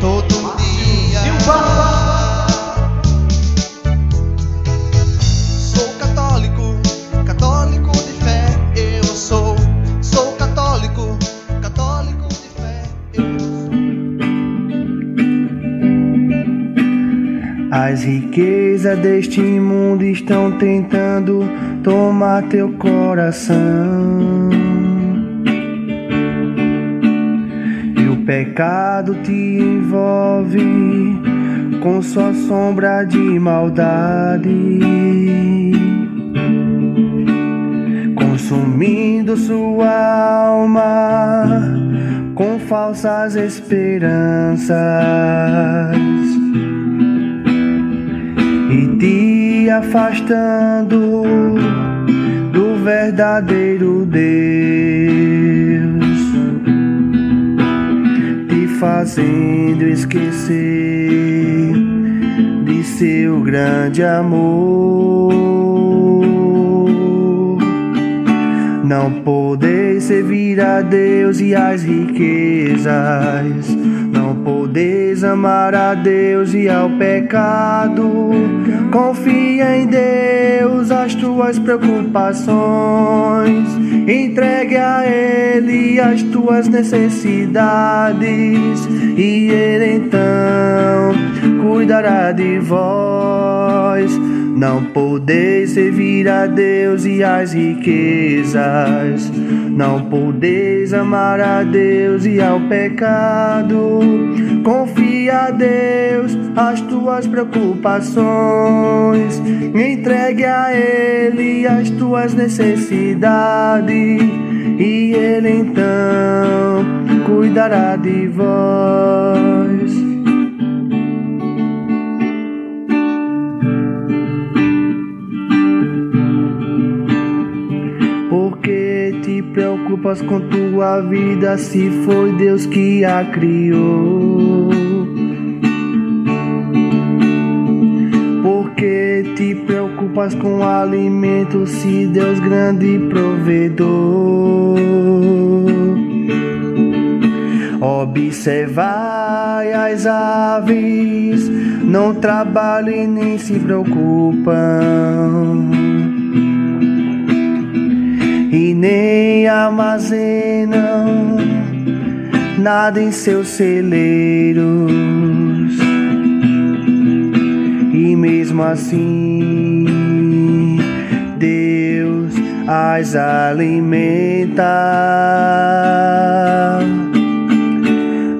Todo dia. Sou católico, católico de fé. Eu sou, sou católico, católico de fé. Eu sou. As riquezas deste mundo estão tentando tomar teu coração. Pecado te envolve com sua sombra de maldade, consumindo sua alma com falsas esperanças. E te afastando do verdadeiro Deus, fazendo esquecer de seu grande amor. Não podeis servir a Deus e as riquezas. Podeis amar a Deus e ao pecado. Confia em Deus as tuas preocupações. Entregue a Ele as tuas necessidades. E Ele então cuidará de vós. Não podeis servir a Deus e as riquezas. Não podeis amar a Deus e ao pecado. Confia a Deus as tuas preocupações. Entregue a Ele as tuas necessidades. E Ele então cuidará de vós. Porque te preocupas com tua vida se foi Deus que a criou? Com alimento se Deus grande provedor? Observai as aves, não trabalham e nem se preocupam e nem armazenam nada em seus celeiros. E mesmo assim, Deus as alimenta.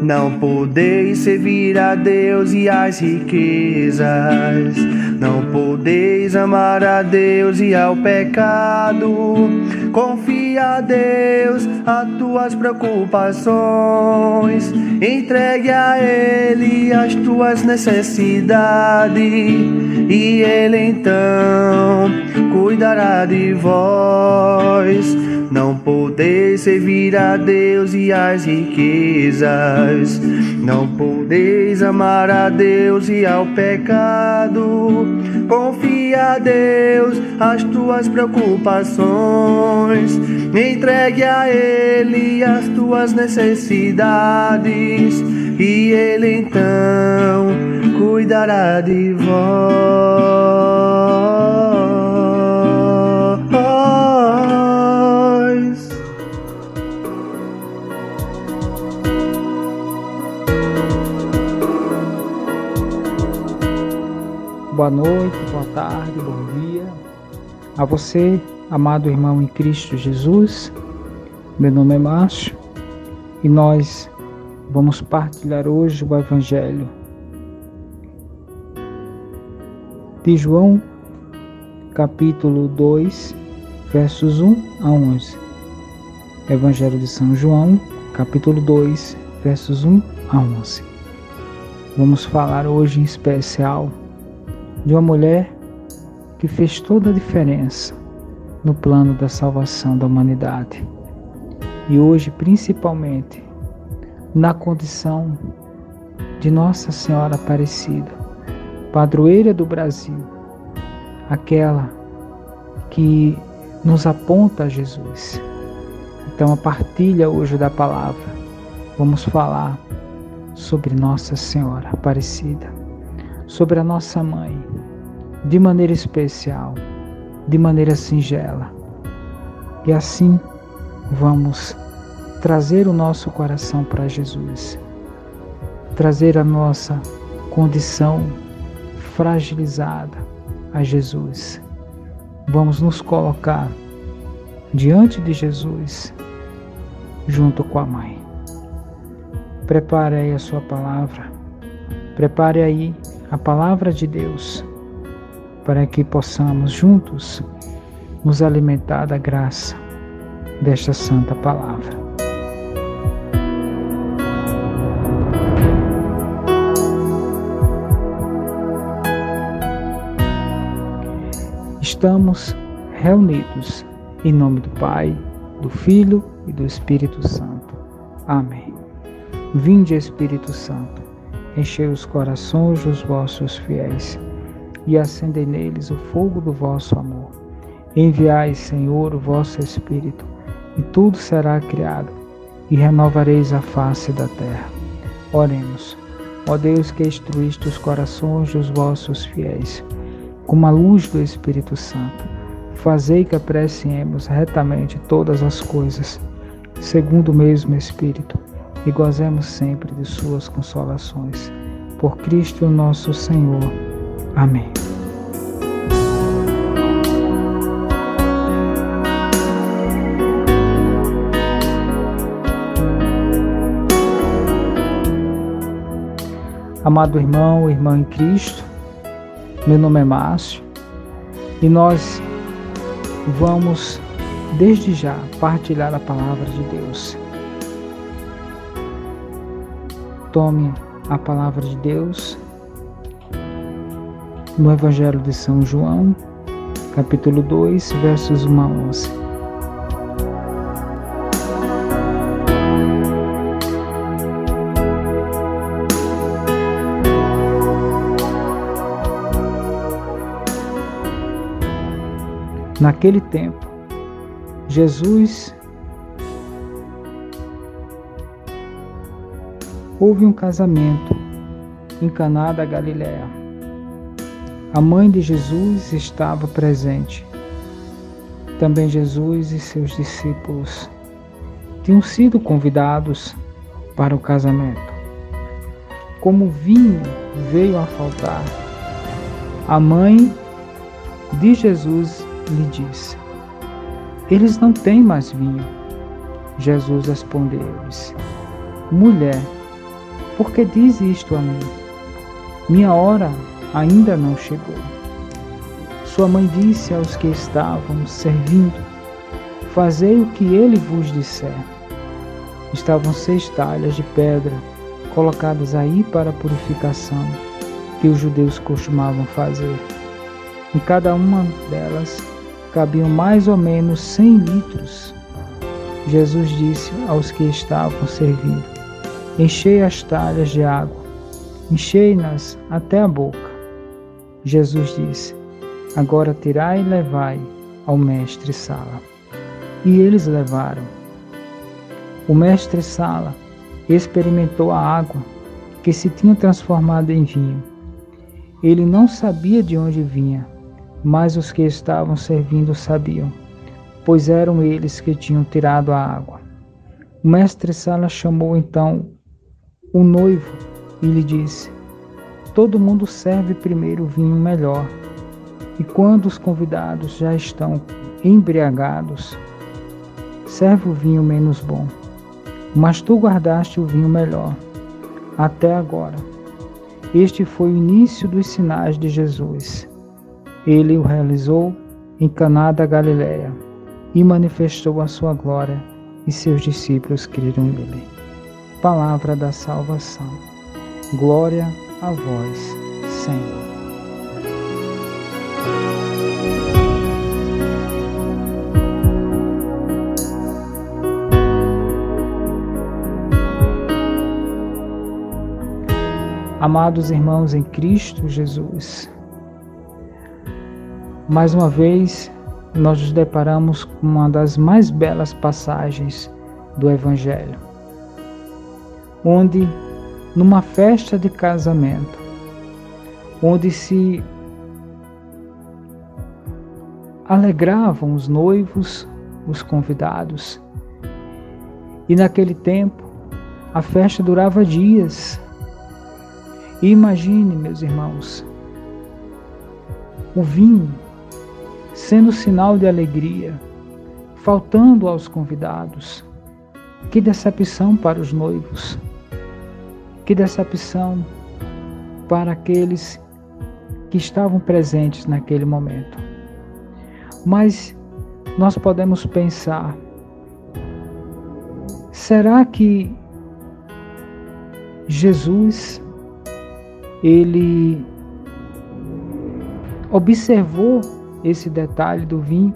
Não podeis servir a Deus e as riquezas. Não podeis amar a Deus e ao pecado. Confia a Deus as tuas preocupações. Entregue a Ele as tuas necessidades. E Ele então cuidará de vós. Não podeis servir a Deus e as riquezas. Não podeis amar a Deus e ao pecado. Confia a Deus as tuas preocupações. Entregue a Ele as tuas necessidades. E Ele então cuidará de vós. Boa noite, boa tarde, bom dia a você, amado irmão em Cristo Jesus. Meu nome é Márcio e nós vamos partilhar hoje o Evangelho de João, capítulo 2, versos 1 a 11. Evangelho de São João, capítulo 2, versos 1 a 11. Vamos falar hoje em especial de uma mulher que fez toda a diferença no plano da salvação da humanidade. E hoje, principalmente, na condição de Nossa Senhora Aparecida, padroeira do Brasil, aquela que nos aponta a Jesus. Então, a partilha hoje da palavra, vamos falar sobre Nossa Senhora Aparecida, sobre a nossa mãe, de maneira especial, de maneira singela. E assim vamos trazer o nosso coração para Jesus, trazer a nossa condição fragilizada a Jesus. Vamos nos colocar diante de Jesus, junto com a mãe. Prepare aí a sua palavra, prepare aí a palavra de Deus, para que possamos juntos nos alimentar da graça desta santa palavra. Estamos reunidos em nome do Pai, do Filho e do Espírito Santo. Amém. Vinde, Espírito Santo, enchei os corações dos vossos fiéis e acendei neles o fogo do vosso amor. Enviai, Senhor, o vosso Espírito, e tudo será criado, e renovareis a face da terra. Oremos. Ó Deus que instruíste os corações dos vossos fiéis, com a luz do Espírito Santo, fazei que apreciemos retamente todas as coisas, segundo o mesmo Espírito, e gozemos sempre de suas consolações. Por Cristo nosso Senhor. Amém. Amado irmão, irmã em Cristo, meu nome é Márcio e nós vamos desde já partilhar a palavra de Deus. Tome a palavra de Deus no Evangelho de São João, capítulo 2, versos 1 a 11. Naquele tempo, Jesus houve um casamento em Caná da Galiléia. A mãe de Jesus estava presente. Também Jesus e seus discípulos tinham sido convidados para o casamento. Como vinho veio a faltar, a mãe de Jesus lhe disse: Eles não têm mais vinho. Jesus respondeu-lhes: Mulher, por que diz isto a mim? Minha hora ainda não chegou. Sua mãe disse aos que estavam servindo: Fazei o que ele vos disser. Estavam seis talhas de pedra colocadas aí para a purificação, que os judeus costumavam fazer. Em cada uma delas cabiam mais ou menos cem litros. Jesus disse aos que estavam servindo: Enchei as talhas de água, enchei-nas até a boca. Jesus disse: Agora tirai e levai ao mestre Sala. E eles levaram. O mestre Sala experimentou a água que se tinha transformado em vinho. Ele não sabia de onde vinha mas os que estavam servindo sabiam, pois eram eles que tinham tirado a água. O mestre Sala chamou então o noivo e lhe disse: Todo mundo serve primeiro o vinho melhor, e quando os convidados já estão embriagados, serve o vinho menos bom. Mas tu guardaste o vinho melhor, até agora. Este foi o início dos sinais de Jesus ele o realizou em Caná da Galiléia e manifestou a sua glória, e seus discípulos creram nele. palavra da salvação. Glória a vós, Senhor. Amados irmãos em Cristo Jesus, mais uma vez nós nos deparamos com uma das mais belas passagens do Evangelho, onde, numa festa de casamento, onde se alegravam os noivos, os convidados, e naquele tempo a festa durava dias. E imagine, meus irmãos, o vinho sendo sinal de alegria, faltando aos convidados. Que decepção para os noivos, que decepção para aqueles que estavam presentes naquele momento. Mas nós podemos pensar: será que Jesus ele observou esse detalhe do vinho?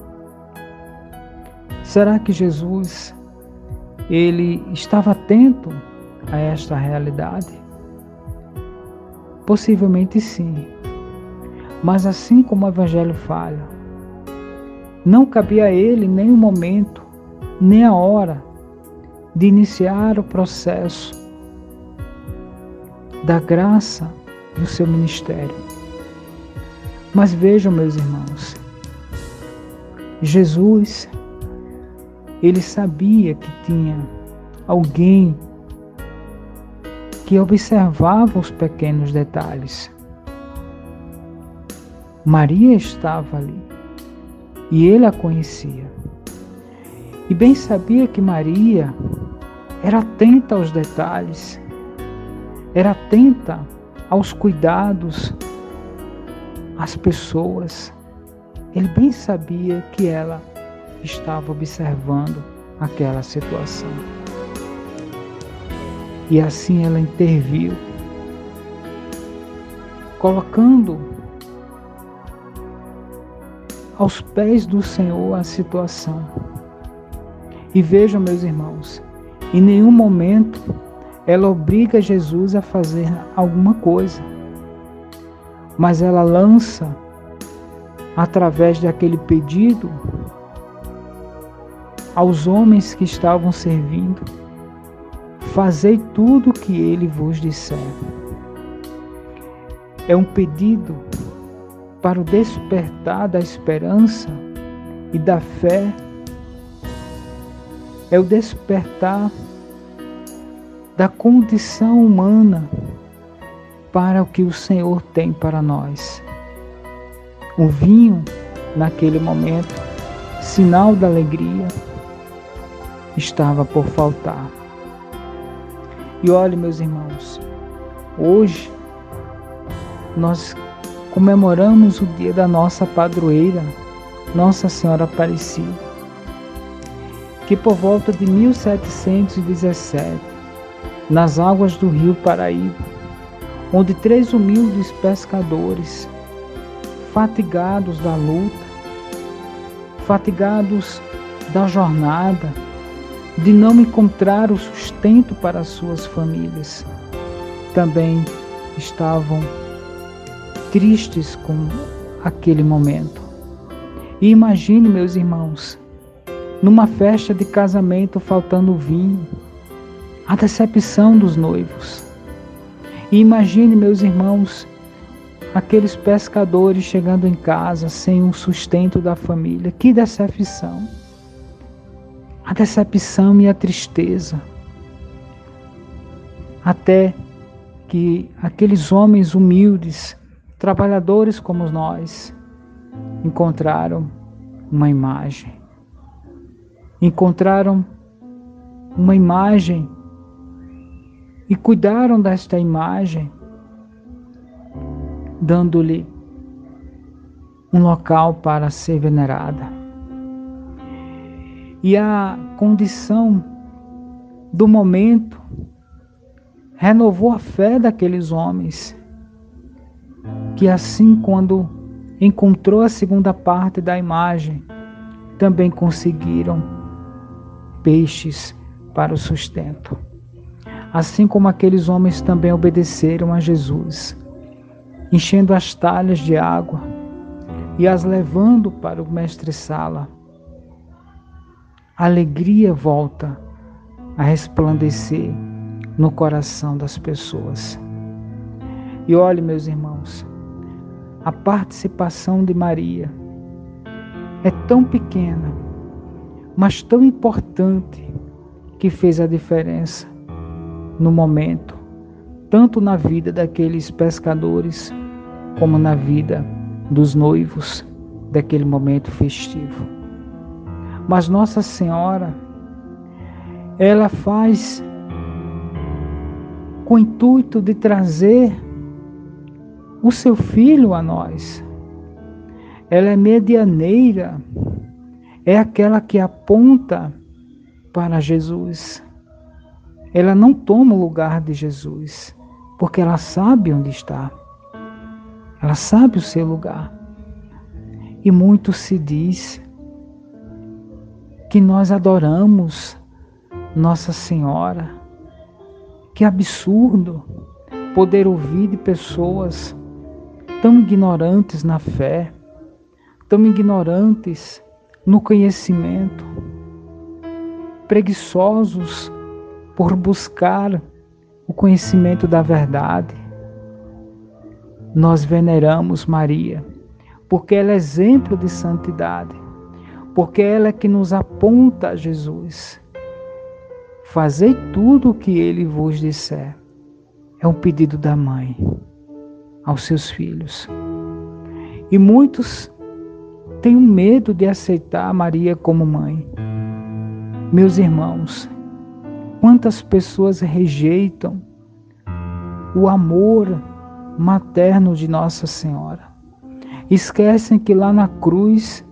Será que Jesus ele estava atento a esta realidade? Possivelmente sim. Mas assim como o evangelho fala, não cabia a ele nem o momento, nem a hora de iniciar o processo da graça do seu ministério. Mas vejam, meus irmãos, Jesus, ele sabia que tinha alguém que observava os pequenos detalhes. Maria estava ali e ele a conhecia. E bem sabia que Maria era atenta aos detalhes, era atenta aos cuidados, às pessoas. Ele bem sabia que ela estava observando aquela situação. E assim ela interviu, colocando aos pés do Senhor a situação. E vejam, meus irmãos, em nenhum momento ela obriga Jesus a fazer alguma coisa, mas ela lança através daquele pedido aos homens que estavam servindo: Fazei tudo o que ele vos disser. É um pedido para o despertar da esperança e da fé. É o despertar da condição humana para o que o Senhor tem para nós. O vinho, naquele momento, sinal da alegria, estava por faltar. E olhe, meus irmãos, hoje nós comemoramos o dia da nossa padroeira, Nossa Senhora Aparecida, que por volta de 1717, nas águas do rio Paraíba, onde três humildes pescadores, fatigados da luta, fatigados da jornada, de não encontrar o sustento para suas famílias, também estavam tristes com aquele momento. E imagine, meus irmãos, numa festa de casamento faltando vinho, a decepção dos noivos. E imagine, meus irmãos, aqueles pescadores chegando em casa sem o sustento da família. Que decepção! A decepção e a tristeza. Até que aqueles homens humildes, trabalhadores como nós, encontraram uma imagem. Encontraram uma imagem e cuidaram desta imagem, dando-lhe um local para ser venerada. E a condição do momento renovou a fé daqueles homens, que assim, quando encontrou a segunda parte da imagem, também conseguiram peixes para o sustento. Assim como aqueles homens também obedeceram a Jesus, enchendo as talhas de água e as levando para o mestre-sala. A alegria volta a resplandecer no coração das pessoas. E olhe, meus irmãos, a participação de Maria é tão pequena, mas tão importante que fez a diferença no momento, tanto na vida daqueles pescadores como na vida dos noivos daquele momento festivo. Mas Nossa Senhora, ela faz com o intuito de trazer o seu filho a nós. Ela é medianeira, é aquela que aponta para Jesus. Ela não toma o lugar de Jesus, porque ela sabe onde está. Ela sabe o seu lugar. E muito se diz que nós adoramos Nossa Senhora. Que absurdo poder ouvir de pessoas tão ignorantes na fé, tão ignorantes no conhecimento, preguiçosos por buscar o conhecimento da verdade. Nós veneramos Maria, porque ela é exemplo de santidade, porque ela é que nos aponta a Jesus. Fazei tudo o que ele vos disser. É um pedido da mãe aos seus filhos. E muitos têm medo de aceitar Maria como mãe. Meus irmãos, quantas pessoas rejeitam o amor materno de Nossa Senhora. Esquecem que lá na cruz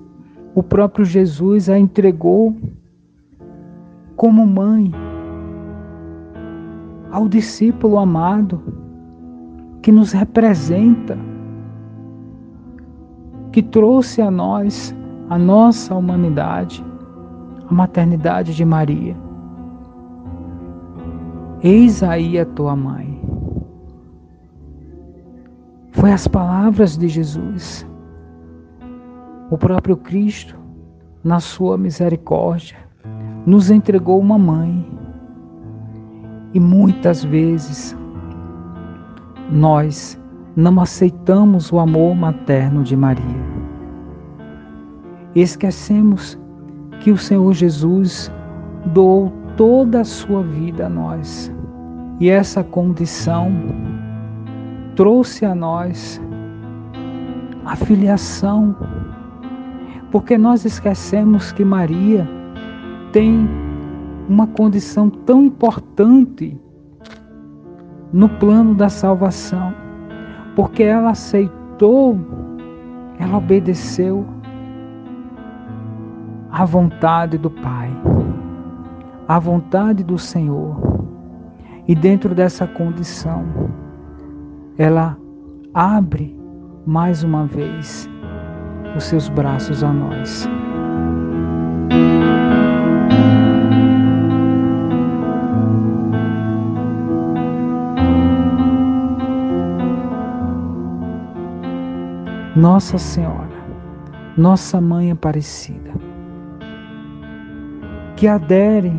o próprio Jesus a entregou como mãe ao discípulo amado que nos representa, que trouxe a nós, a nossa humanidade, a maternidade de Maria. Eis aí a tua mãe. Foi as palavras de Jesus. O próprio Cristo, na sua misericórdia, nos entregou uma mãe. E muitas vezes nós não aceitamos o amor materno de Maria. Esquecemos que o Senhor Jesus doou toda a sua vida a nós. E essa condição trouxe a nós a filiação, porque nós esquecemos que Maria tem uma condição tão importante no plano da salvação, porque ela aceitou, ela obedeceu à vontade do Pai, à vontade do Senhor. E dentro dessa condição, ela abre mais uma vez os seus braços a nós. Nossa Senhora, Nossa Mãe Aparecida, que adere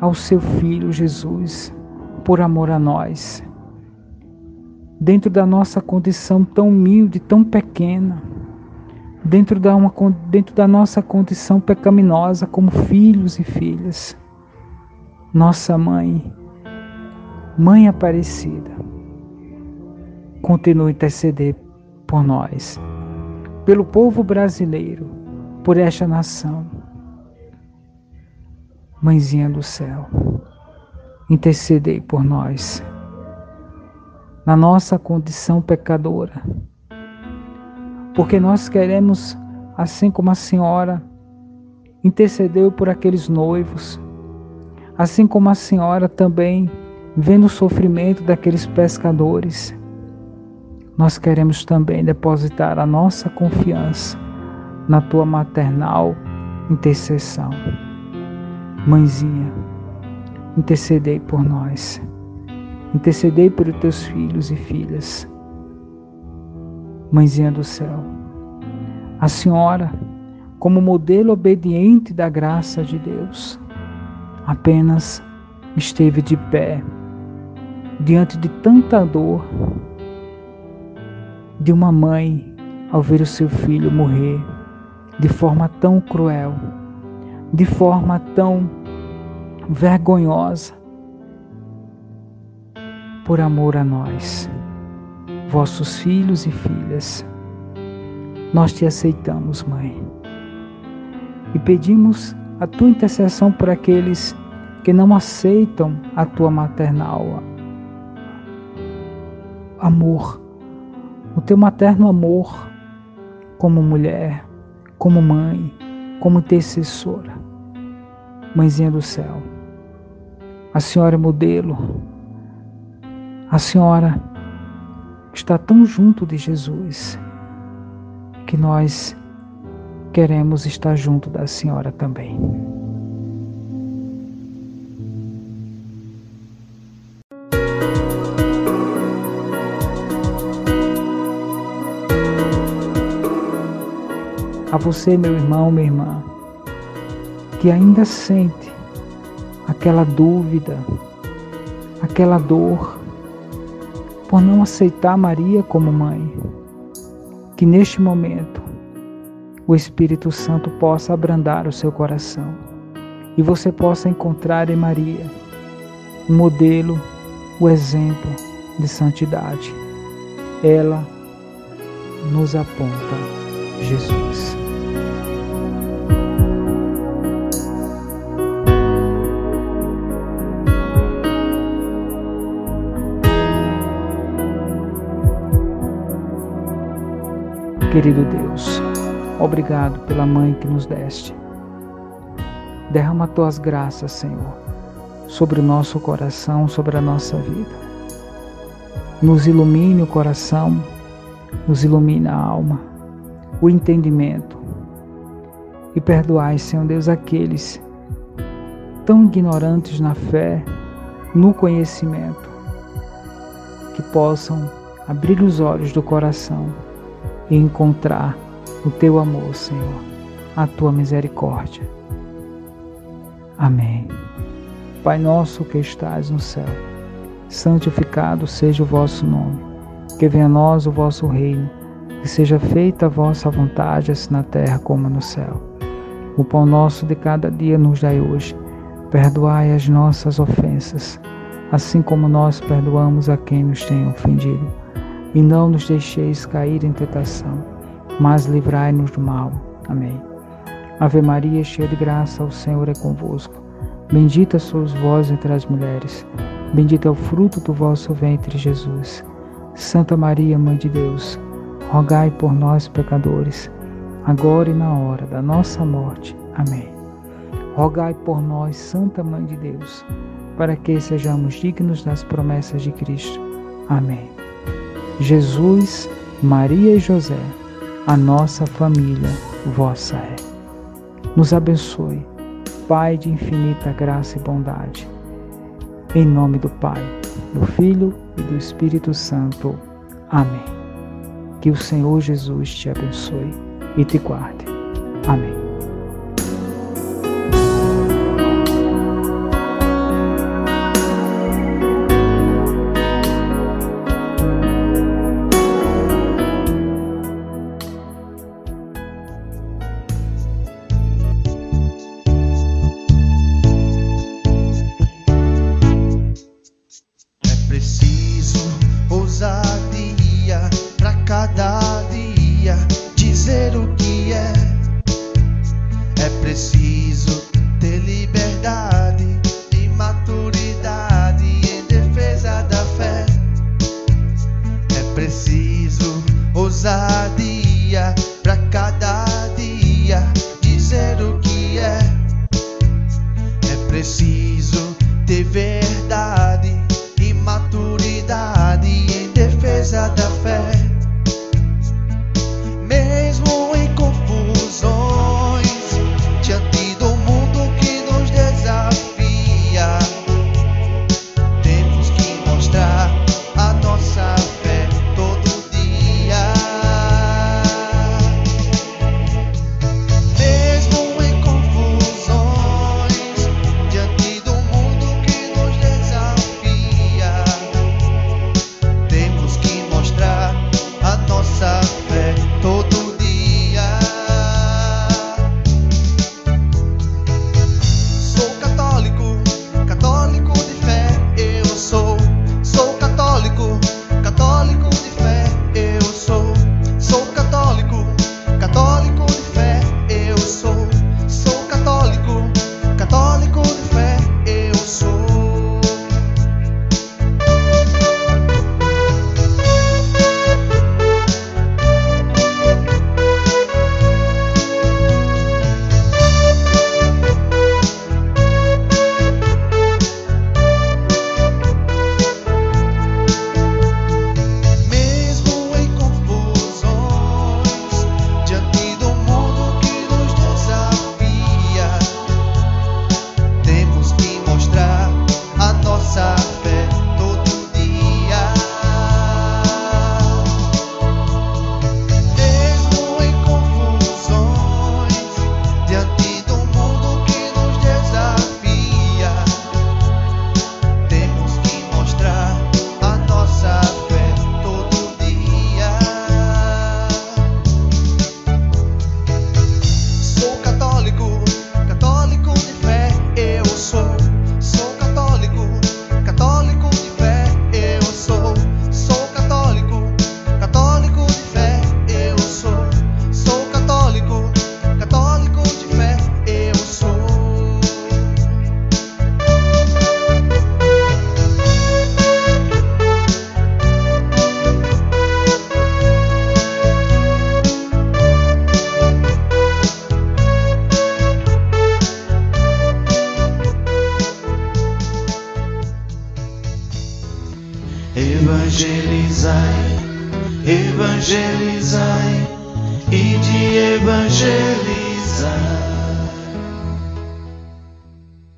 ao seu Filho Jesus por amor a nós, dentro da nossa condição tão humilde, tão pequena, dentro da, uma, dentro da nossa condição pecaminosa como filhos e filhas. Nossa Mãe, Mãe Aparecida, continue a interceder por nós, pelo povo brasileiro, por esta nação. Mãezinha do céu, intercedei por nós, na nossa condição pecadora, porque nós queremos, assim como a senhora intercedeu por aqueles noivos, assim como a senhora também vendo o sofrimento daqueles pescadores, nós queremos também depositar a nossa confiança na tua maternal intercessão. Mãezinha, intercedei por nós. Intercedei pelos teus filhos e filhas. Mãezinha do céu, a senhora, como modelo obediente da graça de Deus, apenas esteve de pé diante de tanta dor de uma mãe ao ver o seu filho morrer de forma tão cruel, de forma tão vergonhosa, por amor a nós, vossos filhos e filhas. Nós te aceitamos, Mãe, e pedimos a tua intercessão por aqueles que não aceitam a tua maternal amor, o teu materno amor como mulher, como mãe, como intercessora. Mãezinha do céu, a senhora é modelo, a senhora está tão junto de Jesus que nós queremos estar junto da senhora também. A você, meu irmão, minha irmã, que ainda sente aquela dúvida, aquela dor por não aceitar Maria como mãe, que neste momento o Espírito Santo possa abrandar o seu coração e você possa encontrar em Maria o modelo, o exemplo de santidade. Ela nos aponta Jesus. Querido Deus, obrigado pela mãe que nos deste. Derrama tuas graças, Senhor, sobre o nosso coração, sobre a nossa vida. Nos ilumine o coração, nos ilumine a alma, o entendimento. E perdoai, Senhor Deus, aqueles tão ignorantes na fé, no conhecimento, que possam abrir os olhos do coração e encontrar o teu amor, Senhor, a tua misericórdia. Amém. Pai nosso que estás no céu, santificado seja o vosso nome. Que venha a nós o vosso reino, que seja feita a vossa vontade, assim na terra como no céu. O pão nosso de cada dia nos dai hoje. Perdoai as nossas ofensas, assim como nós perdoamos a quem nos tem ofendido e não nos deixeis cair em tentação, mas livrai-nos do mal. Amém. Ave Maria, cheia de graça, o Senhor é convosco. Bendita sois vós entre as mulheres, bendito é o fruto do vosso ventre, Jesus. Santa Maria, Mãe de Deus, rogai por nós, pecadores, agora e na hora da nossa morte. Amém. Rogai por nós, Santa Mãe de Deus, para que sejamos dignos das promessas de Cristo. Amém. Jesus, Maria e José, a nossa família vossa é. Nos abençoe, Pai de infinita graça e bondade. Em nome do Pai, do Filho e do Espírito Santo. Amém. Que o Senhor Jesus te abençoe e te guarde. Amém.